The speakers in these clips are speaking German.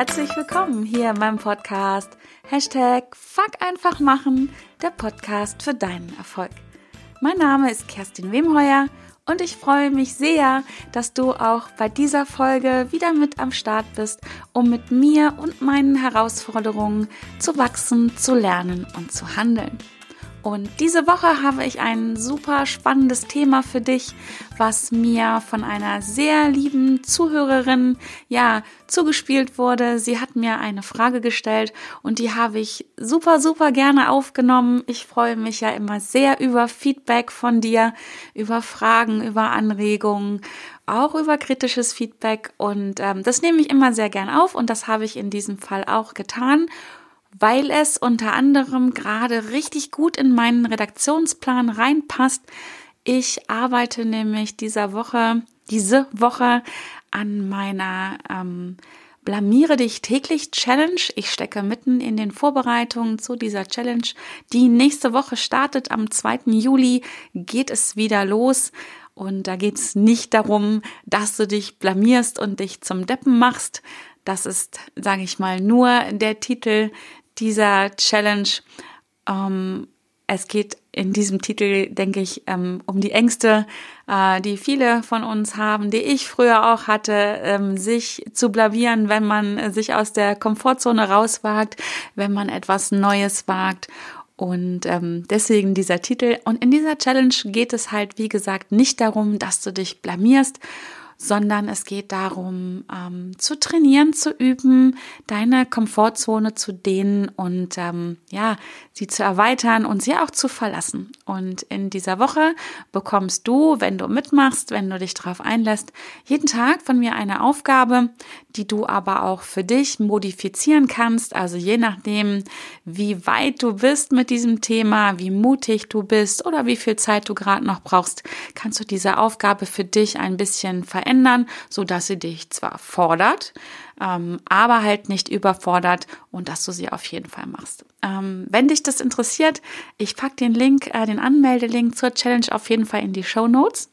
herzlich willkommen hier in meinem Podcast. Hashtag Fuck einfach machen, der Podcast für deinen Erfolg. Mein Name ist Kerstin Wemheuer und ich freue mich sehr, dass du auch bei dieser Folge wieder mit am Start bist, um mit mir und meinen Herausforderungen zu wachsen, zu lernen und zu handeln. Und diese Woche habe ich ein super spannendes Thema für dich, was mir von einer sehr lieben Zuhörerin ja zugespielt wurde. Sie hat mir eine Frage gestellt und die habe ich super super gerne aufgenommen. Ich freue mich ja immer sehr über Feedback von dir, über Fragen, über Anregungen auch über kritisches Feedback und ähm, das nehme ich immer sehr gern auf und das habe ich in diesem Fall auch getan weil es unter anderem gerade richtig gut in meinen Redaktionsplan reinpasst. Ich arbeite nämlich dieser Woche, diese Woche an meiner ähm, Blamiere dich täglich Challenge. Ich stecke mitten in den Vorbereitungen zu dieser Challenge. Die nächste Woche startet am 2. Juli, geht es wieder los. Und da geht es nicht darum, dass du dich blamierst und dich zum Deppen machst. Das ist, sage ich mal, nur der Titel dieser Challenge. Ähm, es geht in diesem Titel, denke ich, ähm, um die Ängste, äh, die viele von uns haben, die ich früher auch hatte, ähm, sich zu blamieren, wenn man sich aus der Komfortzone rauswagt, wenn man etwas Neues wagt. Und ähm, deswegen dieser Titel. Und in dieser Challenge geht es halt, wie gesagt, nicht darum, dass du dich blamierst sondern es geht darum, ähm, zu trainieren, zu üben, deine Komfortzone zu dehnen und ähm, ja, sie zu erweitern und sie auch zu verlassen. Und in dieser Woche bekommst du, wenn du mitmachst, wenn du dich darauf einlässt, jeden Tag von mir eine Aufgabe, die du aber auch für dich modifizieren kannst. Also je nachdem, wie weit du bist mit diesem Thema, wie mutig du bist oder wie viel Zeit du gerade noch brauchst, kannst du diese Aufgabe für dich ein bisschen verändern, so dass sie dich zwar fordert, ähm, aber halt nicht überfordert und dass du sie auf jeden Fall machst. Ähm, wenn dich das interessiert, ich pack den Link, äh, den Anmeldelink zur Challenge auf jeden Fall in die Show Notes.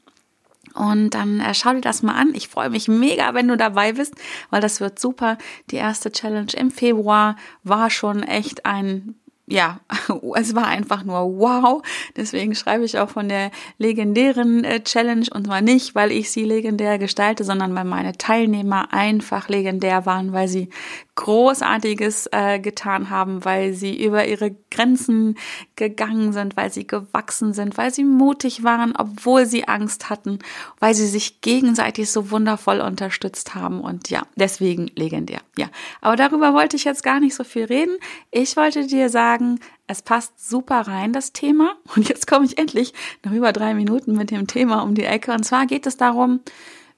Und dann äh, schau dir das mal an. Ich freue mich mega, wenn du dabei bist, weil das wird super. Die erste Challenge im Februar war schon echt ein ja, es war einfach nur wow. Deswegen schreibe ich auch von der legendären äh, Challenge und zwar nicht, weil ich sie legendär gestalte, sondern weil meine Teilnehmer einfach legendär waren, weil sie Großartiges äh, getan haben, weil sie über ihre Grenzen gegangen sind, weil sie gewachsen sind, weil sie mutig waren, obwohl sie Angst hatten, weil sie sich gegenseitig so wundervoll unterstützt haben und ja, deswegen legendär. Ja, aber darüber wollte ich jetzt gar nicht so viel reden. Ich wollte dir sagen, es passt super rein, das Thema. Und jetzt komme ich endlich nach über drei Minuten mit dem Thema um die Ecke. Und zwar geht es darum,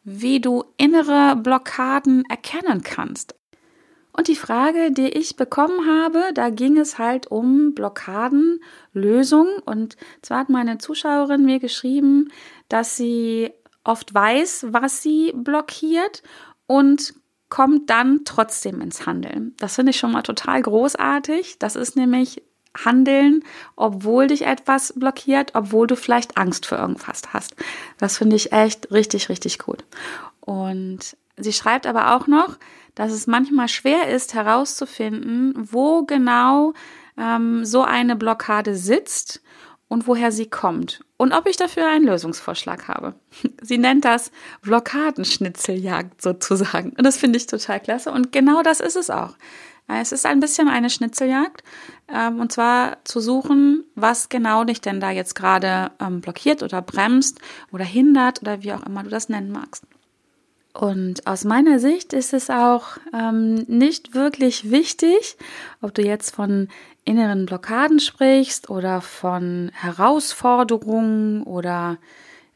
wie du innere Blockaden erkennen kannst. Und die Frage, die ich bekommen habe, da ging es halt um Blockadenlösung. Und zwar hat meine Zuschauerin mir geschrieben, dass sie oft weiß, was sie blockiert und kommt dann trotzdem ins Handeln. Das finde ich schon mal total großartig. Das ist nämlich Handeln, obwohl dich etwas blockiert, obwohl du vielleicht Angst vor irgendwas hast. Das finde ich echt richtig, richtig gut. Und sie schreibt aber auch noch, dass es manchmal schwer ist herauszufinden, wo genau ähm, so eine Blockade sitzt und woher sie kommt und ob ich dafür einen Lösungsvorschlag habe. Sie nennt das Blockadenschnitzeljagd sozusagen. Und das finde ich total klasse. Und genau das ist es auch. Es ist ein bisschen eine Schnitzeljagd. Ähm, und zwar zu suchen, was genau dich denn da jetzt gerade ähm, blockiert oder bremst oder hindert oder wie auch immer du das nennen magst. Und aus meiner Sicht ist es auch ähm, nicht wirklich wichtig, ob du jetzt von inneren Blockaden sprichst oder von Herausforderungen oder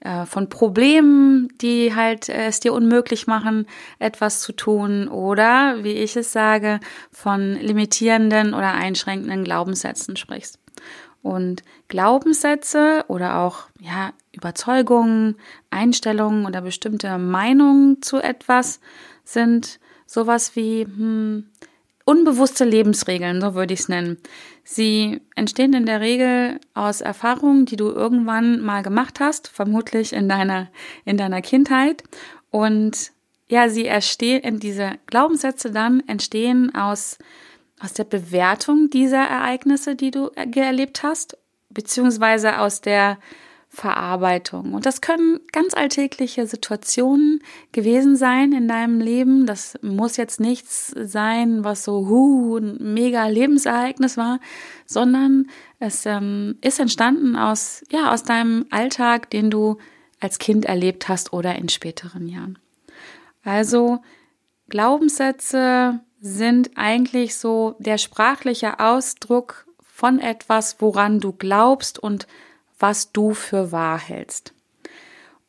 äh, von Problemen, die halt äh, es dir unmöglich machen, etwas zu tun oder, wie ich es sage, von limitierenden oder einschränkenden Glaubenssätzen sprichst. Und Glaubenssätze oder auch ja, Überzeugungen, Einstellungen oder bestimmte Meinungen zu etwas sind sowas wie hm, unbewusste Lebensregeln, so würde ich es nennen. Sie entstehen in der Regel aus Erfahrungen, die du irgendwann mal gemacht hast, vermutlich in deiner, in deiner Kindheit. Und ja, sie entstehen, diese Glaubenssätze dann entstehen aus, aus der Bewertung dieser Ereignisse, die du erlebt hast, beziehungsweise aus der Verarbeitung. Und das können ganz alltägliche Situationen gewesen sein in deinem Leben. Das muss jetzt nichts sein, was so hu, ein mega Lebensereignis war, sondern es ähm, ist entstanden aus, ja, aus deinem Alltag, den du als Kind erlebt hast oder in späteren Jahren. Also Glaubenssätze sind eigentlich so der sprachliche Ausdruck von etwas, woran du glaubst und was du für wahr hältst.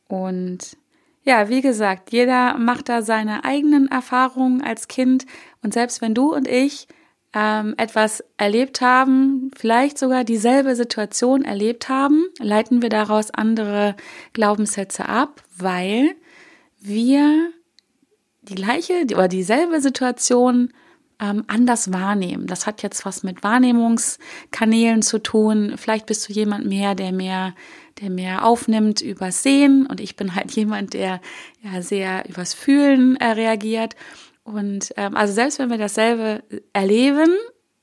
Und ja, wie gesagt, jeder macht da seine eigenen Erfahrungen als Kind und selbst wenn du und ich ähm, etwas erlebt haben, vielleicht sogar dieselbe Situation erlebt haben, leiten wir daraus andere Glaubenssätze ab, weil wir die gleiche oder dieselbe Situation ähm, anders wahrnehmen. Das hat jetzt was mit Wahrnehmungskanälen zu tun. Vielleicht bist du jemand mehr, der mehr, der mehr aufnimmt übers Sehen und ich bin halt jemand, der ja sehr übers Fühlen äh, reagiert. Und ähm, also selbst wenn wir dasselbe erleben,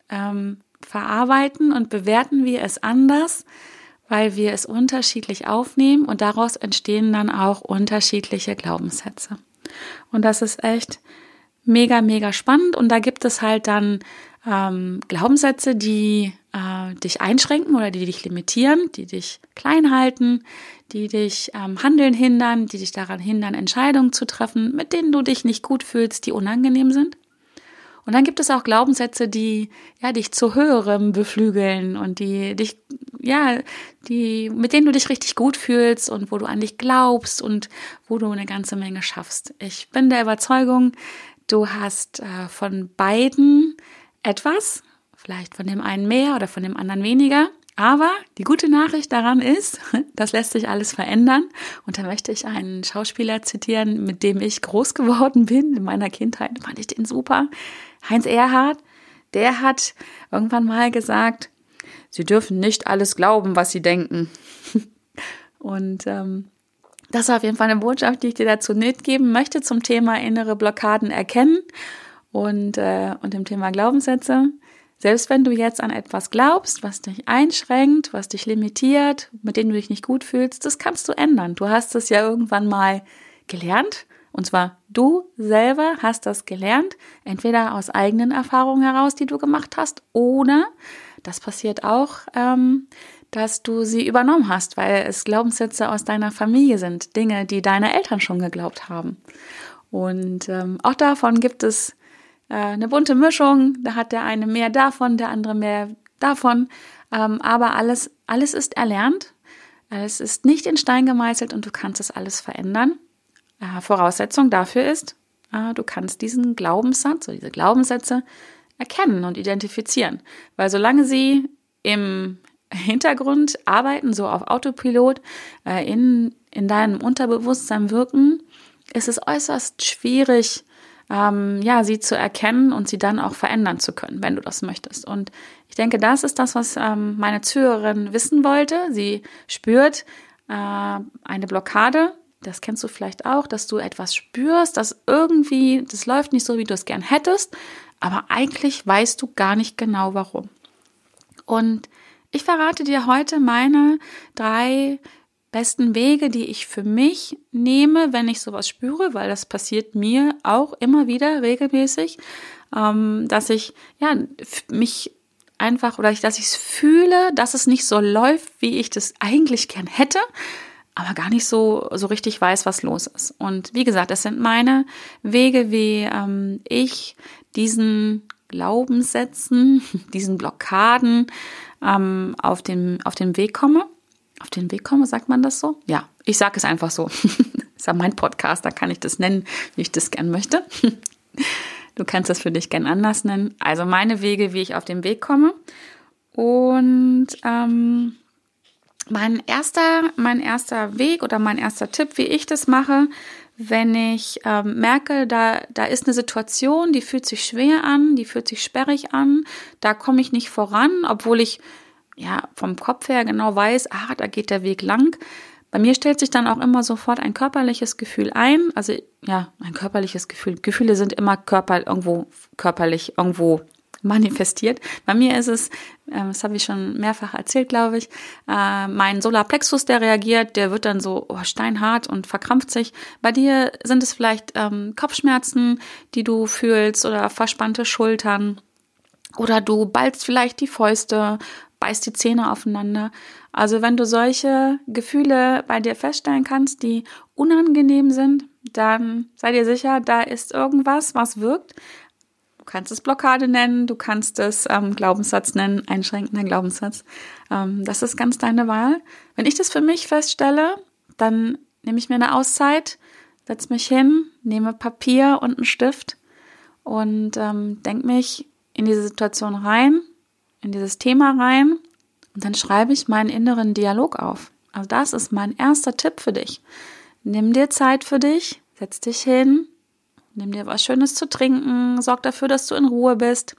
ähm, verarbeiten und bewerten wir es anders, weil wir es unterschiedlich aufnehmen und daraus entstehen dann auch unterschiedliche Glaubenssätze. Und das ist echt mega, mega spannend. Und da gibt es halt dann ähm, Glaubenssätze, die äh, dich einschränken oder die dich limitieren, die dich klein halten, die dich ähm, handeln hindern, die dich daran hindern, Entscheidungen zu treffen, mit denen du dich nicht gut fühlst, die unangenehm sind. Und dann gibt es auch Glaubenssätze, die ja dich zu höherem beflügeln und die dich ja, die mit denen du dich richtig gut fühlst und wo du an dich glaubst und wo du eine ganze Menge schaffst. Ich bin der Überzeugung, du hast äh, von beiden etwas, vielleicht von dem einen mehr oder von dem anderen weniger. Aber die gute Nachricht daran ist, das lässt sich alles verändern. Und da möchte ich einen Schauspieler zitieren, mit dem ich groß geworden bin. In meiner Kindheit fand ich den super. Heinz Erhardt, der hat irgendwann mal gesagt, Sie dürfen nicht alles glauben, was Sie denken. Und ähm, das ist auf jeden Fall eine Botschaft, die ich dir dazu mitgeben möchte zum Thema innere Blockaden erkennen und, äh, und dem Thema Glaubenssätze. Selbst wenn du jetzt an etwas glaubst, was dich einschränkt, was dich limitiert, mit dem du dich nicht gut fühlst, das kannst du ändern. Du hast es ja irgendwann mal gelernt und zwar du selber hast das gelernt, entweder aus eigenen Erfahrungen heraus, die du gemacht hast, oder das passiert auch, ähm, dass du sie übernommen hast, weil es Glaubenssätze aus deiner Familie sind, Dinge, die deine Eltern schon geglaubt haben. Und ähm, auch davon gibt es äh, eine bunte Mischung. Da hat der eine mehr davon, der andere mehr davon. Ähm, aber alles, alles ist erlernt. Es ist nicht in Stein gemeißelt und du kannst es alles verändern. Äh, Voraussetzung dafür ist, äh, du kannst diesen Glaubenssatz oder diese Glaubenssätze erkennen und identifizieren. Weil solange sie im Hintergrund arbeiten, so auf Autopilot, äh, in, in deinem Unterbewusstsein wirken, ist es äußerst schwierig, ähm, ja, sie zu erkennen und sie dann auch verändern zu können, wenn du das möchtest. Und ich denke, das ist das, was ähm, meine Zuhörerin wissen wollte. Sie spürt äh, eine Blockade das kennst du vielleicht auch, dass du etwas spürst, dass irgendwie, das läuft nicht so, wie du es gern hättest, aber eigentlich weißt du gar nicht genau warum. Und ich verrate dir heute meine drei besten Wege, die ich für mich nehme, wenn ich sowas spüre, weil das passiert mir auch immer wieder regelmäßig, ähm, dass ich ja mich einfach oder dass ich es fühle, dass es nicht so läuft, wie ich das eigentlich gern hätte aber gar nicht so, so richtig weiß, was los ist. Und wie gesagt, das sind meine Wege, wie ähm, ich diesen Glaubenssätzen, diesen Blockaden ähm, auf, den, auf den Weg komme. Auf den Weg komme, sagt man das so? Ja, ich sage es einfach so. ist ja mein Podcast, da kann ich das nennen, wie ich das gern möchte. Du kannst das für dich gern anders nennen. Also meine Wege, wie ich auf den Weg komme. Und ähm, mein erster, mein erster Weg oder mein erster Tipp, wie ich das mache, wenn ich ähm, merke, da, da ist eine Situation, die fühlt sich schwer an, die fühlt sich sperrig an, da komme ich nicht voran, obwohl ich ja vom Kopf her genau weiß, ah, da geht der Weg lang, Bei mir stellt sich dann auch immer sofort ein körperliches Gefühl ein. Also ja, ein körperliches Gefühl. Gefühle sind immer körper irgendwo körperlich irgendwo manifestiert. Bei mir ist es, äh, das habe ich schon mehrfach erzählt, glaube ich, äh, mein Solarplexus, der reagiert, der wird dann so oh, steinhart und verkrampft sich. Bei dir sind es vielleicht ähm, Kopfschmerzen, die du fühlst oder verspannte Schultern oder du ballst vielleicht die Fäuste, beißt die Zähne aufeinander. Also wenn du solche Gefühle bei dir feststellen kannst, die unangenehm sind, dann sei dir sicher, da ist irgendwas, was wirkt. Du kannst es Blockade nennen, du kannst es ähm, Glaubenssatz nennen, einschränkender Glaubenssatz. Ähm, das ist ganz deine Wahl. Wenn ich das für mich feststelle, dann nehme ich mir eine Auszeit, setze mich hin, nehme Papier und einen Stift und ähm, denke mich in diese Situation rein, in dieses Thema rein und dann schreibe ich meinen inneren Dialog auf. Also das ist mein erster Tipp für dich. Nimm dir Zeit für dich, setz dich hin, nimm dir was Schönes zu trinken, sorg dafür, dass du in Ruhe bist.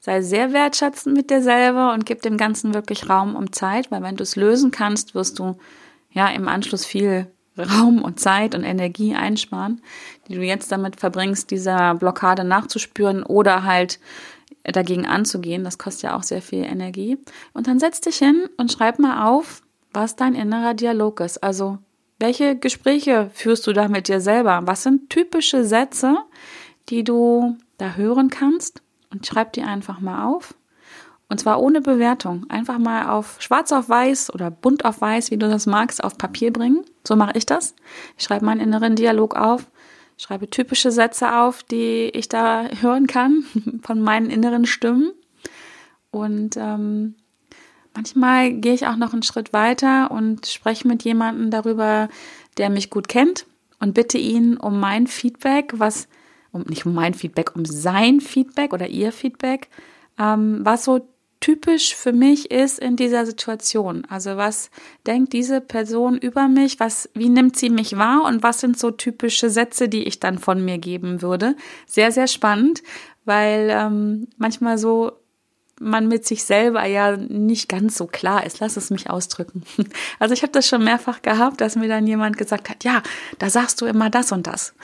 Sei sehr wertschätzend mit dir selber und gib dem Ganzen wirklich Raum und Zeit, weil wenn du es lösen kannst, wirst du ja im Anschluss viel Raum und Zeit und Energie einsparen, die du jetzt damit verbringst, dieser Blockade nachzuspüren oder halt dagegen anzugehen. Das kostet ja auch sehr viel Energie. Und dann setz dich hin und schreib mal auf, was dein innerer Dialog ist. Also, welche Gespräche führst du da mit dir selber? Was sind typische Sätze, die du da hören kannst? Und schreib die einfach mal auf. Und zwar ohne Bewertung. Einfach mal auf schwarz auf weiß oder bunt auf weiß, wie du das magst, auf Papier bringen. So mache ich das. Ich schreibe meinen inneren Dialog auf schreibe typische Sätze auf, die ich da hören kann von meinen inneren Stimmen. Und ähm, manchmal gehe ich auch noch einen Schritt weiter und spreche mit jemandem darüber, der mich gut kennt und bitte ihn um mein Feedback, was, um nicht um mein Feedback, um sein Feedback oder ihr Feedback, ähm, was so typisch für mich ist in dieser Situation. Also was denkt diese Person über mich? Was, wie nimmt sie mich wahr? Und was sind so typische Sätze, die ich dann von mir geben würde? Sehr, sehr spannend, weil ähm, manchmal so man mit sich selber ja nicht ganz so klar ist. Lass es mich ausdrücken. Also ich habe das schon mehrfach gehabt, dass mir dann jemand gesagt hat, ja, da sagst du immer das und das.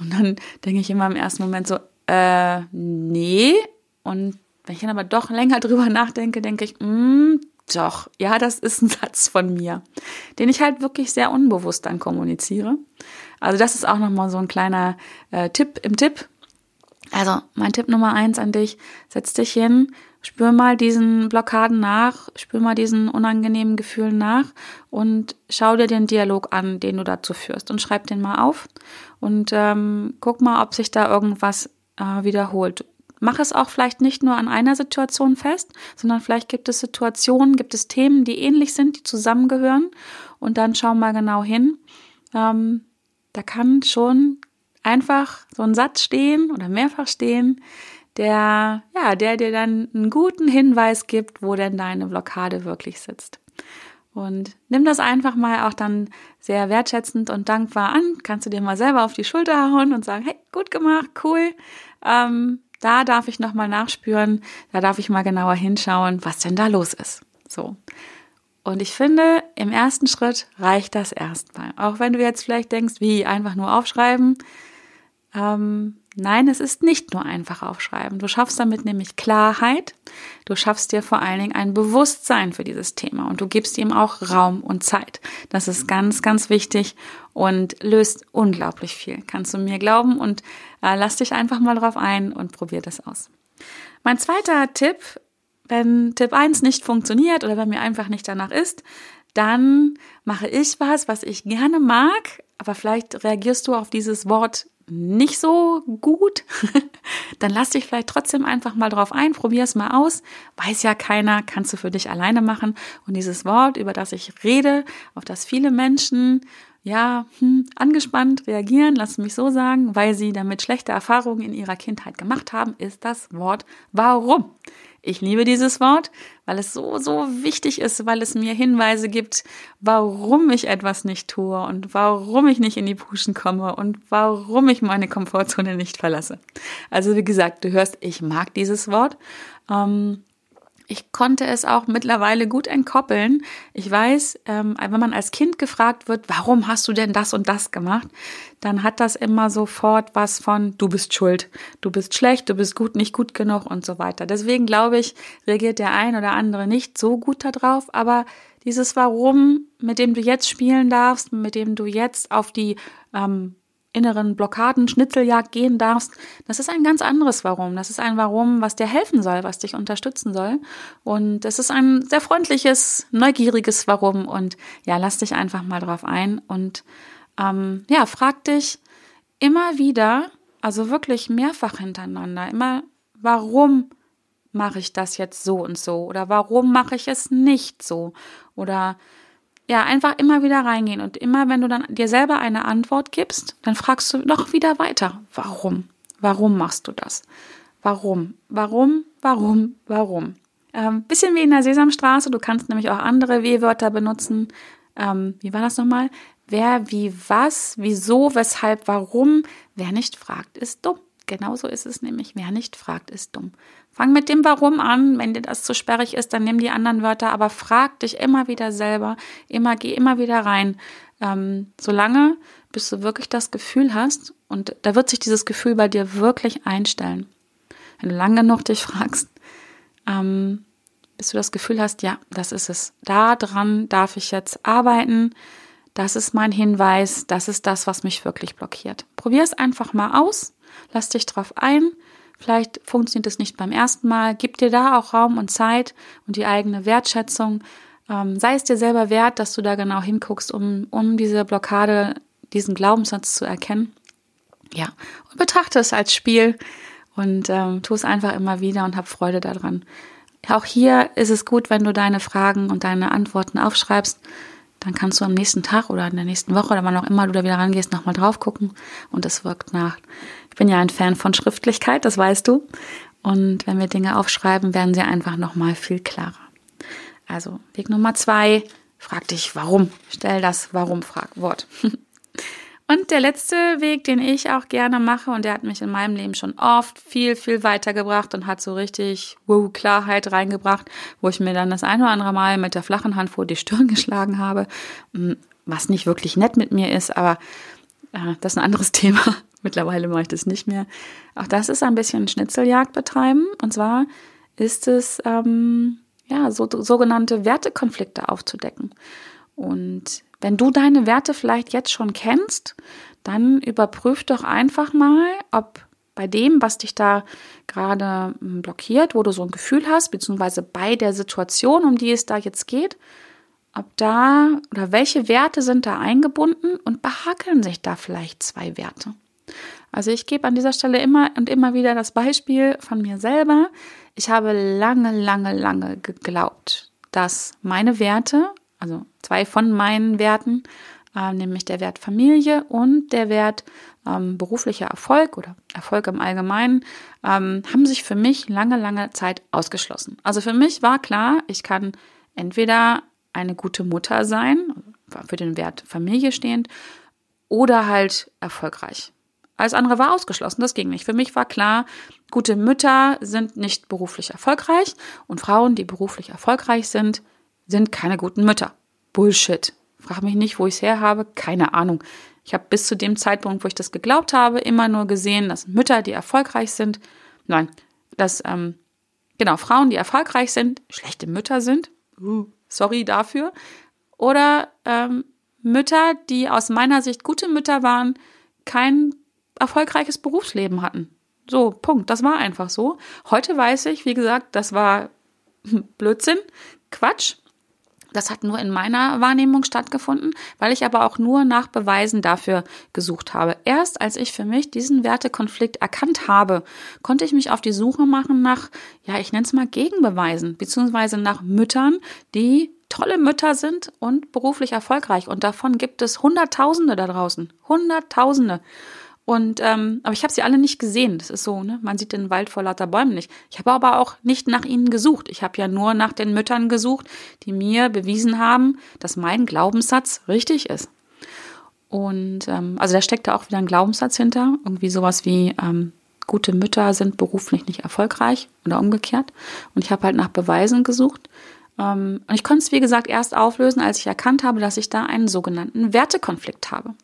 Und dann denke ich immer im ersten Moment so, äh, nee. Und wenn ich dann aber doch länger drüber nachdenke, denke ich, mm, doch, ja, das ist ein Satz von mir, den ich halt wirklich sehr unbewusst dann kommuniziere. Also das ist auch nochmal so ein kleiner äh, Tipp im Tipp. Also mein Tipp Nummer eins an dich, setz dich hin, spür mal diesen Blockaden nach, spür mal diesen unangenehmen Gefühlen nach und schau dir den Dialog an, den du dazu führst und schreib den mal auf und ähm, guck mal, ob sich da irgendwas äh, wiederholt mach es auch vielleicht nicht nur an einer Situation fest, sondern vielleicht gibt es Situationen, gibt es Themen, die ähnlich sind, die zusammengehören. Und dann schau mal genau hin. Ähm, da kann schon einfach so ein Satz stehen oder mehrfach stehen, der, ja, der dir dann einen guten Hinweis gibt, wo denn deine Blockade wirklich sitzt. Und nimm das einfach mal auch dann sehr wertschätzend und dankbar an. Kannst du dir mal selber auf die Schulter hauen und sagen, hey, gut gemacht, cool. Ähm, da darf ich nochmal nachspüren, da darf ich mal genauer hinschauen, was denn da los ist. So. Und ich finde, im ersten Schritt reicht das erstmal. Auch wenn du jetzt vielleicht denkst, wie einfach nur aufschreiben. Ähm, Nein, es ist nicht nur einfach aufschreiben. Du schaffst damit nämlich Klarheit. Du schaffst dir vor allen Dingen ein Bewusstsein für dieses Thema und du gibst ihm auch Raum und Zeit. Das ist ganz, ganz wichtig und löst unglaublich viel. Kannst du mir glauben und äh, lass dich einfach mal drauf ein und probier das aus. Mein zweiter Tipp, wenn Tipp 1 nicht funktioniert oder wenn mir einfach nicht danach ist, dann mache ich was, was ich gerne mag, aber vielleicht reagierst du auf dieses Wort nicht so gut, dann lass dich vielleicht trotzdem einfach mal drauf ein, probier es mal aus. Weiß ja keiner, kannst du für dich alleine machen. Und dieses Wort, über das ich rede, auf das viele Menschen ja hm, angespannt reagieren, lass mich so sagen, weil sie damit schlechte Erfahrungen in ihrer Kindheit gemacht haben, ist das Wort warum. Ich liebe dieses Wort, weil es so, so wichtig ist, weil es mir Hinweise gibt, warum ich etwas nicht tue und warum ich nicht in die Puschen komme und warum ich meine Komfortzone nicht verlasse. Also wie gesagt, du hörst, ich mag dieses Wort. Ähm, ich konnte es auch mittlerweile gut entkoppeln. Ich weiß, ähm, wenn man als Kind gefragt wird, warum hast du denn das und das gemacht, dann hat das immer sofort was von, du bist schuld, du bist schlecht, du bist gut, nicht gut genug und so weiter. Deswegen glaube ich, reagiert der ein oder andere nicht so gut darauf, aber dieses Warum, mit dem du jetzt spielen darfst, mit dem du jetzt auf die ähm, inneren Blockaden, Schnitzeljagd gehen darfst, das ist ein ganz anderes Warum. Das ist ein Warum, was dir helfen soll, was dich unterstützen soll. Und es ist ein sehr freundliches, neugieriges Warum. Und ja, lass dich einfach mal drauf ein und ähm, ja, frag dich immer wieder, also wirklich mehrfach hintereinander, immer, warum mache ich das jetzt so und so? Oder warum mache ich es nicht so? Oder ja, einfach immer wieder reingehen und immer, wenn du dann dir selber eine Antwort gibst, dann fragst du noch wieder weiter. Warum? Warum machst du das? Warum? Warum? Warum? Warum? Ähm, bisschen wie in der Sesamstraße. Du kannst nämlich auch andere W-Wörter benutzen. Ähm, wie war das nochmal? Wer, wie, was, wieso, weshalb, warum. Wer nicht fragt, ist dumm. Genauso ist es nämlich. Wer nicht fragt, ist dumm. Fang mit dem Warum an. Wenn dir das zu sperrig ist, dann nimm die anderen Wörter, aber frag dich immer wieder selber. Immer, geh immer wieder rein. Ähm, solange, bis du wirklich das Gefühl hast, und da wird sich dieses Gefühl bei dir wirklich einstellen. Wenn du lange genug dich fragst, ähm, bis du das Gefühl hast, ja, das ist es. Da dran darf ich jetzt arbeiten. Das ist mein Hinweis. Das ist das, was mich wirklich blockiert. Probier es einfach mal aus. Lass dich drauf ein. Vielleicht funktioniert es nicht beim ersten Mal. Gib dir da auch Raum und Zeit und die eigene Wertschätzung. Ähm, sei es dir selber wert, dass du da genau hinguckst, um, um diese Blockade, diesen Glaubenssatz zu erkennen. Ja, und betrachte es als Spiel und ähm, tu es einfach immer wieder und hab Freude daran. Auch hier ist es gut, wenn du deine Fragen und deine Antworten aufschreibst dann kannst du am nächsten Tag oder in der nächsten Woche oder wann auch immer du da wieder rangehst, nochmal drauf gucken und es wirkt nach. Ich bin ja ein Fan von Schriftlichkeit, das weißt du. Und wenn wir Dinge aufschreiben, werden sie einfach nochmal viel klarer. Also Weg Nummer zwei, frag dich warum. Stell das Warum-Fragwort. Und der letzte Weg, den ich auch gerne mache, und der hat mich in meinem Leben schon oft viel, viel weitergebracht und hat so richtig wow, Klarheit reingebracht, wo ich mir dann das ein oder andere Mal mit der flachen Hand vor die Stirn geschlagen habe, hm, was nicht wirklich nett mit mir ist, aber äh, das ist ein anderes Thema. Mittlerweile mache ich das nicht mehr. Auch das ist ein bisschen Schnitzeljagd betreiben. Und zwar ist es, ähm, ja, so, sogenannte Wertekonflikte aufzudecken. Und wenn du deine Werte vielleicht jetzt schon kennst, dann überprüf doch einfach mal, ob bei dem, was dich da gerade hm, blockiert, wo du so ein Gefühl hast, beziehungsweise bei der Situation, um die es da jetzt geht, ob da oder welche Werte sind da eingebunden und behakeln sich da vielleicht zwei Werte. Also ich gebe an dieser Stelle immer und immer wieder das Beispiel von mir selber. Ich habe lange, lange, lange geglaubt, dass meine Werte also zwei von meinen Werten, äh, nämlich der Wert Familie und der Wert ähm, beruflicher Erfolg oder Erfolg im Allgemeinen, ähm, haben sich für mich lange, lange Zeit ausgeschlossen. Also für mich war klar, ich kann entweder eine gute Mutter sein, für den Wert Familie stehend, oder halt erfolgreich. Alles andere war ausgeschlossen, das ging nicht. Für mich war klar, gute Mütter sind nicht beruflich erfolgreich und Frauen, die beruflich erfolgreich sind, sind keine guten Mütter. Bullshit. Frag mich nicht, wo ich es her habe. Keine Ahnung. Ich habe bis zu dem Zeitpunkt, wo ich das geglaubt habe, immer nur gesehen, dass Mütter, die erfolgreich sind, nein, dass ähm, genau Frauen, die erfolgreich sind, schlechte Mütter sind. Uh, sorry dafür. Oder ähm, Mütter, die aus meiner Sicht gute Mütter waren, kein erfolgreiches Berufsleben hatten. So, Punkt. Das war einfach so. Heute weiß ich, wie gesagt, das war Blödsinn, Quatsch. Das hat nur in meiner Wahrnehmung stattgefunden, weil ich aber auch nur nach Beweisen dafür gesucht habe. Erst als ich für mich diesen Wertekonflikt erkannt habe, konnte ich mich auf die Suche machen nach, ja, ich nenne es mal Gegenbeweisen, beziehungsweise nach Müttern, die tolle Mütter sind und beruflich erfolgreich. Und davon gibt es Hunderttausende da draußen. Hunderttausende. Und ähm, aber ich habe sie alle nicht gesehen. Das ist so, ne? Man sieht den Wald vor lauter Bäumen nicht. Ich habe aber auch nicht nach ihnen gesucht. Ich habe ja nur nach den Müttern gesucht, die mir bewiesen haben, dass mein Glaubenssatz richtig ist. Und ähm, also da steckt da auch wieder ein Glaubenssatz hinter, irgendwie sowas wie ähm, gute Mütter sind beruflich nicht erfolgreich oder umgekehrt. Und ich habe halt nach Beweisen gesucht. Ähm, und ich konnte es, wie gesagt, erst auflösen, als ich erkannt habe, dass ich da einen sogenannten Wertekonflikt habe.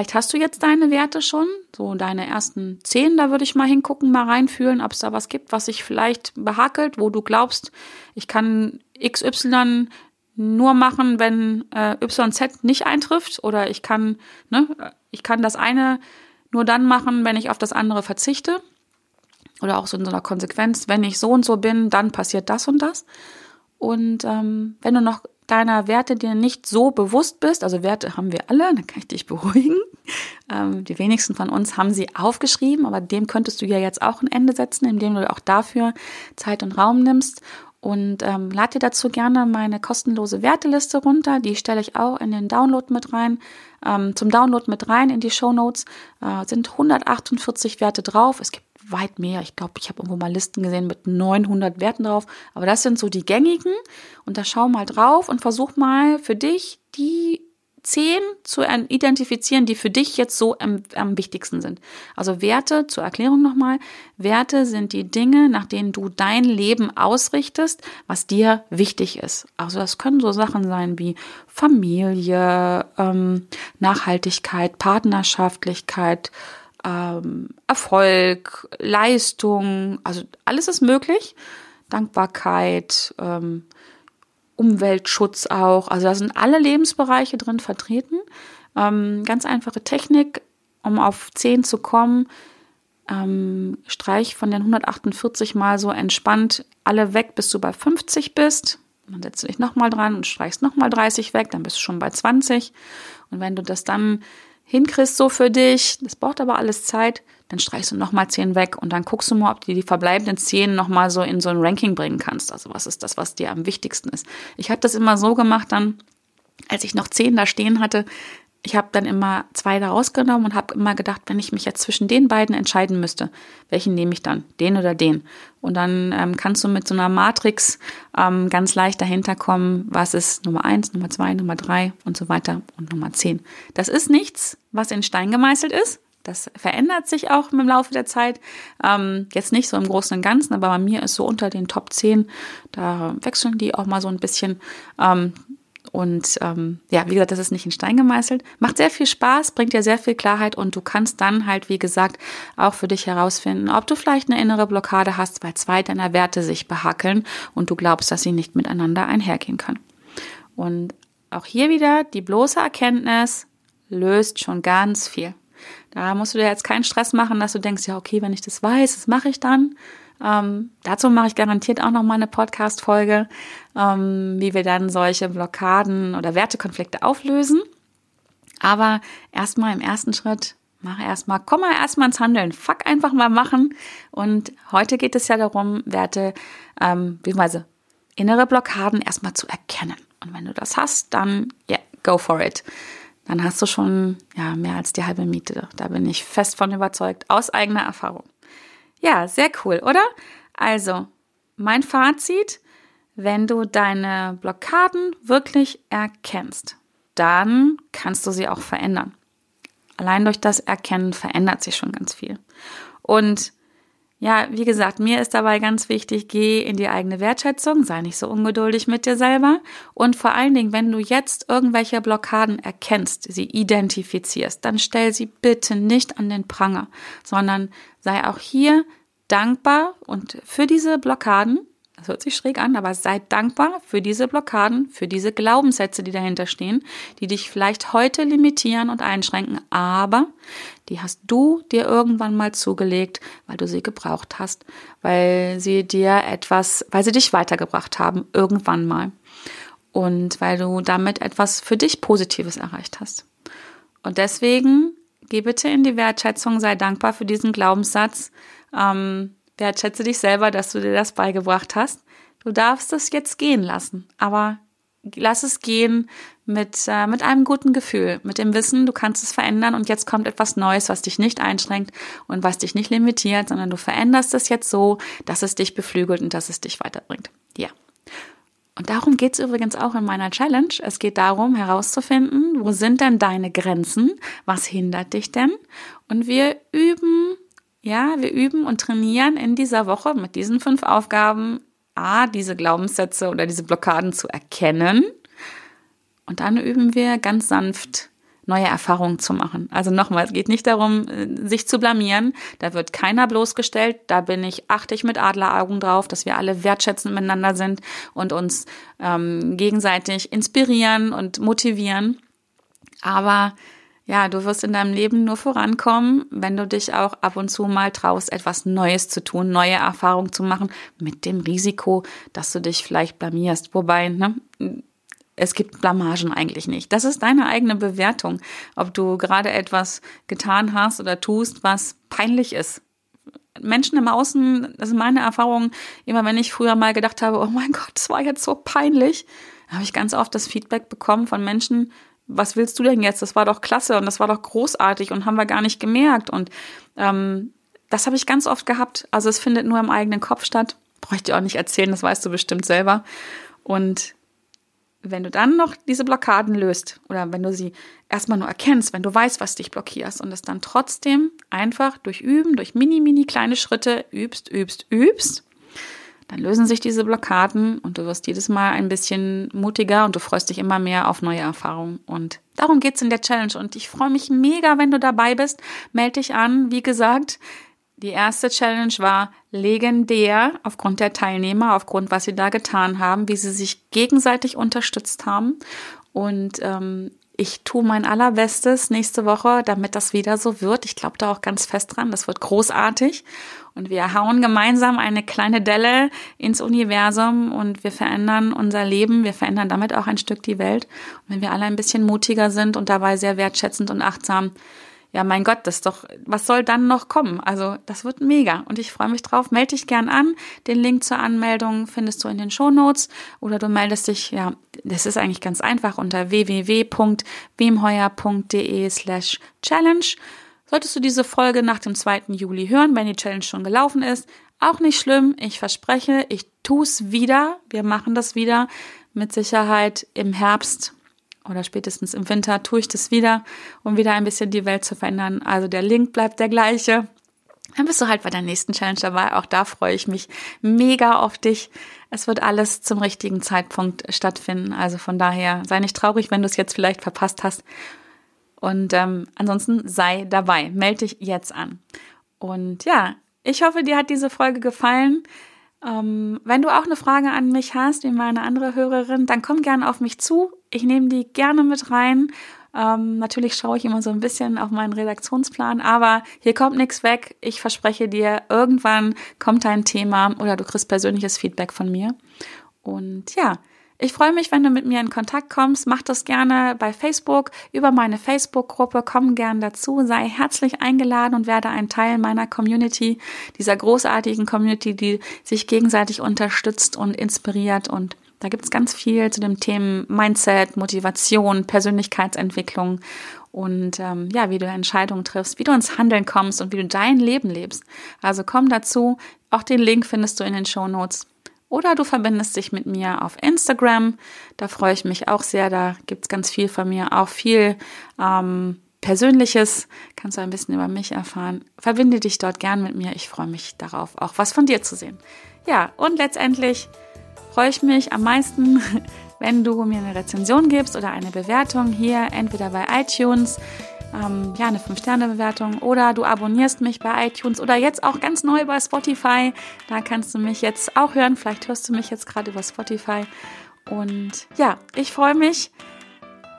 Vielleicht hast du jetzt deine Werte schon, so deine ersten zehn, da würde ich mal hingucken, mal reinfühlen, ob es da was gibt, was sich vielleicht behakelt, wo du glaubst, ich kann XY nur machen, wenn äh, YZ nicht eintrifft oder ich kann, ne, ich kann das eine nur dann machen, wenn ich auf das andere verzichte oder auch so in so einer Konsequenz, wenn ich so und so bin, dann passiert das und das. Und ähm, wenn du noch deiner Werte dir nicht so bewusst bist, also Werte haben wir alle, dann kann ich dich beruhigen. Ähm, die wenigsten von uns haben sie aufgeschrieben, aber dem könntest du ja jetzt auch ein Ende setzen, indem du auch dafür Zeit und Raum nimmst. Und ähm, lad dir dazu gerne meine kostenlose Werteliste runter. Die stelle ich auch in den Download mit rein. Ähm, zum Download mit rein in die Show Notes äh, sind 148 Werte drauf. Es gibt weit mehr. Ich glaube, ich habe irgendwo mal Listen gesehen mit 900 Werten drauf. Aber das sind so die gängigen. Und da schau mal drauf und versuch mal für dich die zehn zu identifizieren, die für dich jetzt so am, am, wichtigsten sind. Also Werte, zur Erklärung nochmal, Werte sind die Dinge, nach denen du dein Leben ausrichtest, was dir wichtig ist. Also das können so Sachen sein wie Familie, ähm, Nachhaltigkeit, Partnerschaftlichkeit, ähm, Erfolg, Leistung, also alles ist möglich. Dankbarkeit, ähm, Umweltschutz auch. Also da sind alle Lebensbereiche drin vertreten. Ähm, ganz einfache Technik, um auf 10 zu kommen. Ähm, streich von den 148 mal so entspannt alle weg, bis du bei 50 bist. Dann setzt du dich nochmal dran und streichst nochmal 30 weg, dann bist du schon bei 20. Und wenn du das dann hinkriegst so für dich, das braucht aber alles Zeit, dann streichst du nochmal zehn weg und dann guckst du mal, ob du die verbleibenden zehn nochmal so in so ein Ranking bringen kannst. Also was ist das, was dir am wichtigsten ist. Ich habe das immer so gemacht dann, als ich noch zehn da stehen hatte, ich habe dann immer zwei da rausgenommen und habe immer gedacht, wenn ich mich jetzt zwischen den beiden entscheiden müsste, welchen nehme ich dann, den oder den? Und dann ähm, kannst du mit so einer Matrix ähm, ganz leicht dahinter kommen, was ist Nummer eins, Nummer zwei, Nummer drei und so weiter und Nummer zehn. Das ist nichts, was in Stein gemeißelt ist. Das verändert sich auch im Laufe der Zeit. Ähm, jetzt nicht so im Großen und Ganzen, aber bei mir ist so unter den Top 10, da wechseln die auch mal so ein bisschen. Ähm, und ähm, ja, wie gesagt, das ist nicht in Stein gemeißelt. Macht sehr viel Spaß, bringt dir sehr viel Klarheit und du kannst dann halt, wie gesagt, auch für dich herausfinden, ob du vielleicht eine innere Blockade hast, weil zwei deiner Werte sich behackeln und du glaubst, dass sie nicht miteinander einhergehen können. Und auch hier wieder die bloße Erkenntnis löst schon ganz viel. Da musst du dir jetzt keinen Stress machen, dass du denkst, ja, okay, wenn ich das weiß, das mache ich dann. Ähm, dazu mache ich garantiert auch noch mal eine Podcast-Folge, ähm, wie wir dann solche Blockaden oder Wertekonflikte auflösen. Aber erstmal im ersten Schritt, mach erstmal, komm mal erstmal ins Handeln. Fuck einfach mal machen. Und heute geht es ja darum, Werte, ähm, beziehungsweise innere Blockaden erstmal zu erkennen. Und wenn du das hast, dann, yeah, go for it. Dann hast du schon, ja, mehr als die halbe Miete. Da bin ich fest von überzeugt, aus eigener Erfahrung. Ja, sehr cool, oder? Also, mein Fazit, wenn du deine Blockaden wirklich erkennst, dann kannst du sie auch verändern. Allein durch das Erkennen verändert sich schon ganz viel. Und ja, wie gesagt, mir ist dabei ganz wichtig, geh in die eigene Wertschätzung, sei nicht so ungeduldig mit dir selber. Und vor allen Dingen, wenn du jetzt irgendwelche Blockaden erkennst, sie identifizierst, dann stell sie bitte nicht an den Pranger, sondern sei auch hier dankbar und für diese Blockaden das hört sich schräg an, aber sei dankbar für diese Blockaden, für diese Glaubenssätze, die dahinter stehen, die dich vielleicht heute limitieren und einschränken, aber die hast du dir irgendwann mal zugelegt, weil du sie gebraucht hast, weil sie dir etwas, weil sie dich weitergebracht haben, irgendwann mal. Und weil du damit etwas für dich Positives erreicht hast. Und deswegen geh bitte in die Wertschätzung, sei dankbar für diesen Glaubenssatz. Ähm, Wertschätze dich selber, dass du dir das beigebracht hast. Du darfst es jetzt gehen lassen, aber lass es gehen mit, äh, mit einem guten Gefühl, mit dem Wissen, du kannst es verändern und jetzt kommt etwas Neues, was dich nicht einschränkt und was dich nicht limitiert, sondern du veränderst es jetzt so, dass es dich beflügelt und dass es dich weiterbringt. Ja. Und darum geht es übrigens auch in meiner Challenge. Es geht darum, herauszufinden, wo sind denn deine Grenzen? Was hindert dich denn? Und wir üben Ja, wir üben und trainieren in dieser Woche mit diesen fünf Aufgaben, A, diese Glaubenssätze oder diese Blockaden zu erkennen. Und dann üben wir ganz sanft neue Erfahrungen zu machen. Also nochmal, es geht nicht darum, äh, sich zu blamieren. Da wird keiner bloßgestellt. Da bin ich, achte ich mit Adleraugen drauf, dass wir alle wertschätzend miteinander sind und uns ähm, gegenseitig inspirieren und motivieren. Aber ja, du wirst in deinem Leben nur vorankommen, wenn du dich auch ab und zu mal traust, etwas Neues zu tun, neue Erfahrungen zu machen, mit dem Risiko, dass du dich vielleicht blamierst. Wobei, ne, es gibt Blamagen eigentlich nicht. Das ist deine eigene Bewertung, ob du gerade etwas getan hast oder tust, was peinlich ist. Menschen im Außen, das ist meine Erfahrung, immer wenn ich früher mal gedacht habe, oh mein Gott, das war jetzt so peinlich, habe ich ganz oft das Feedback bekommen von Menschen, was willst du denn jetzt? Das war doch klasse und das war doch großartig und haben wir gar nicht gemerkt. Und ähm, das habe ich ganz oft gehabt. Also es findet nur im eigenen Kopf statt. Brauche ich dir auch nicht erzählen, das weißt du bestimmt selber. Und wenn du dann noch diese Blockaden löst oder wenn du sie erstmal nur erkennst, wenn du weißt, was dich blockierst und es dann trotzdem einfach durch Üben, durch mini, mini kleine Schritte übst, übst, übst, dann lösen sich diese Blockaden und du wirst jedes Mal ein bisschen mutiger und du freust dich immer mehr auf neue Erfahrungen. Und darum geht's in der Challenge. Und ich freue mich mega, wenn du dabei bist. Meld dich an. Wie gesagt, die erste Challenge war legendär aufgrund der Teilnehmer, aufgrund was sie da getan haben, wie sie sich gegenseitig unterstützt haben. Und ähm, ich tue mein allerbestes nächste Woche, damit das wieder so wird. Ich glaube da auch ganz fest dran. Das wird großartig. Und wir hauen gemeinsam eine kleine Delle ins Universum und wir verändern unser Leben. Wir verändern damit auch ein Stück die Welt. Und wenn wir alle ein bisschen mutiger sind und dabei sehr wertschätzend und achtsam, ja, mein Gott, das ist doch, was soll dann noch kommen? Also, das wird mega und ich freue mich drauf. Melde dich gern an. Den Link zur Anmeldung findest du in den Show Notes oder du meldest dich, ja, das ist eigentlich ganz einfach unter www.wemheuer.de slash challenge. Solltest du diese Folge nach dem 2. Juli hören, wenn die Challenge schon gelaufen ist, auch nicht schlimm. Ich verspreche, ich tue es wieder. Wir machen das wieder. Mit Sicherheit im Herbst oder spätestens im Winter tue ich das wieder, um wieder ein bisschen die Welt zu verändern. Also der Link bleibt der gleiche. Dann bist du halt bei der nächsten Challenge dabei. Auch da freue ich mich mega auf dich. Es wird alles zum richtigen Zeitpunkt stattfinden. Also von daher sei nicht traurig, wenn du es jetzt vielleicht verpasst hast. Und ähm, ansonsten sei dabei. Melde dich jetzt an. Und ja, ich hoffe, dir hat diese Folge gefallen. Ähm, wenn du auch eine Frage an mich hast, wie meine andere Hörerin, dann komm gerne auf mich zu. Ich nehme die gerne mit rein. Ähm, natürlich schaue ich immer so ein bisschen auf meinen Redaktionsplan, aber hier kommt nichts weg. Ich verspreche dir, irgendwann kommt ein Thema oder du kriegst persönliches Feedback von mir. Und ja, ich freue mich, wenn du mit mir in Kontakt kommst. Mach das gerne bei Facebook über meine Facebook-Gruppe. Komm gern dazu. Sei herzlich eingeladen und werde ein Teil meiner Community, dieser großartigen Community, die sich gegenseitig unterstützt und inspiriert. Und da gibt es ganz viel zu dem Themen Mindset, Motivation, Persönlichkeitsentwicklung und ähm, ja, wie du Entscheidungen triffst, wie du ins Handeln kommst und wie du dein Leben lebst. Also komm dazu. Auch den Link findest du in den Show Notes. Oder du verbindest dich mit mir auf Instagram. Da freue ich mich auch sehr. Da gibt es ganz viel von mir, auch viel ähm, Persönliches. Kannst du ein bisschen über mich erfahren. Verbinde dich dort gern mit mir. Ich freue mich darauf, auch was von dir zu sehen. Ja, und letztendlich freue ich mich am meisten, wenn du mir eine Rezension gibst oder eine Bewertung hier, entweder bei iTunes ähm, ja, eine 5-Sterne-Bewertung oder du abonnierst mich bei iTunes oder jetzt auch ganz neu bei Spotify. Da kannst du mich jetzt auch hören. Vielleicht hörst du mich jetzt gerade über Spotify. Und ja, ich freue mich.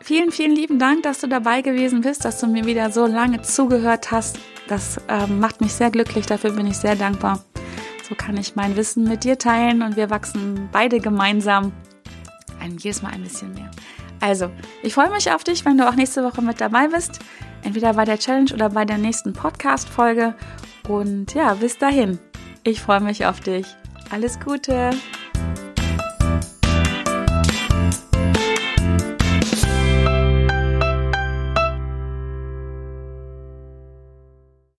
Vielen, vielen lieben Dank, dass du dabei gewesen bist, dass du mir wieder so lange zugehört hast. Das ähm, macht mich sehr glücklich. Dafür bin ich sehr dankbar. So kann ich mein Wissen mit dir teilen und wir wachsen beide gemeinsam ein, jedes Mal ein bisschen mehr. Also, ich freue mich auf dich, wenn du auch nächste Woche mit dabei bist. Entweder bei der Challenge oder bei der nächsten Podcast-Folge. Und ja, bis dahin. Ich freue mich auf dich. Alles Gute.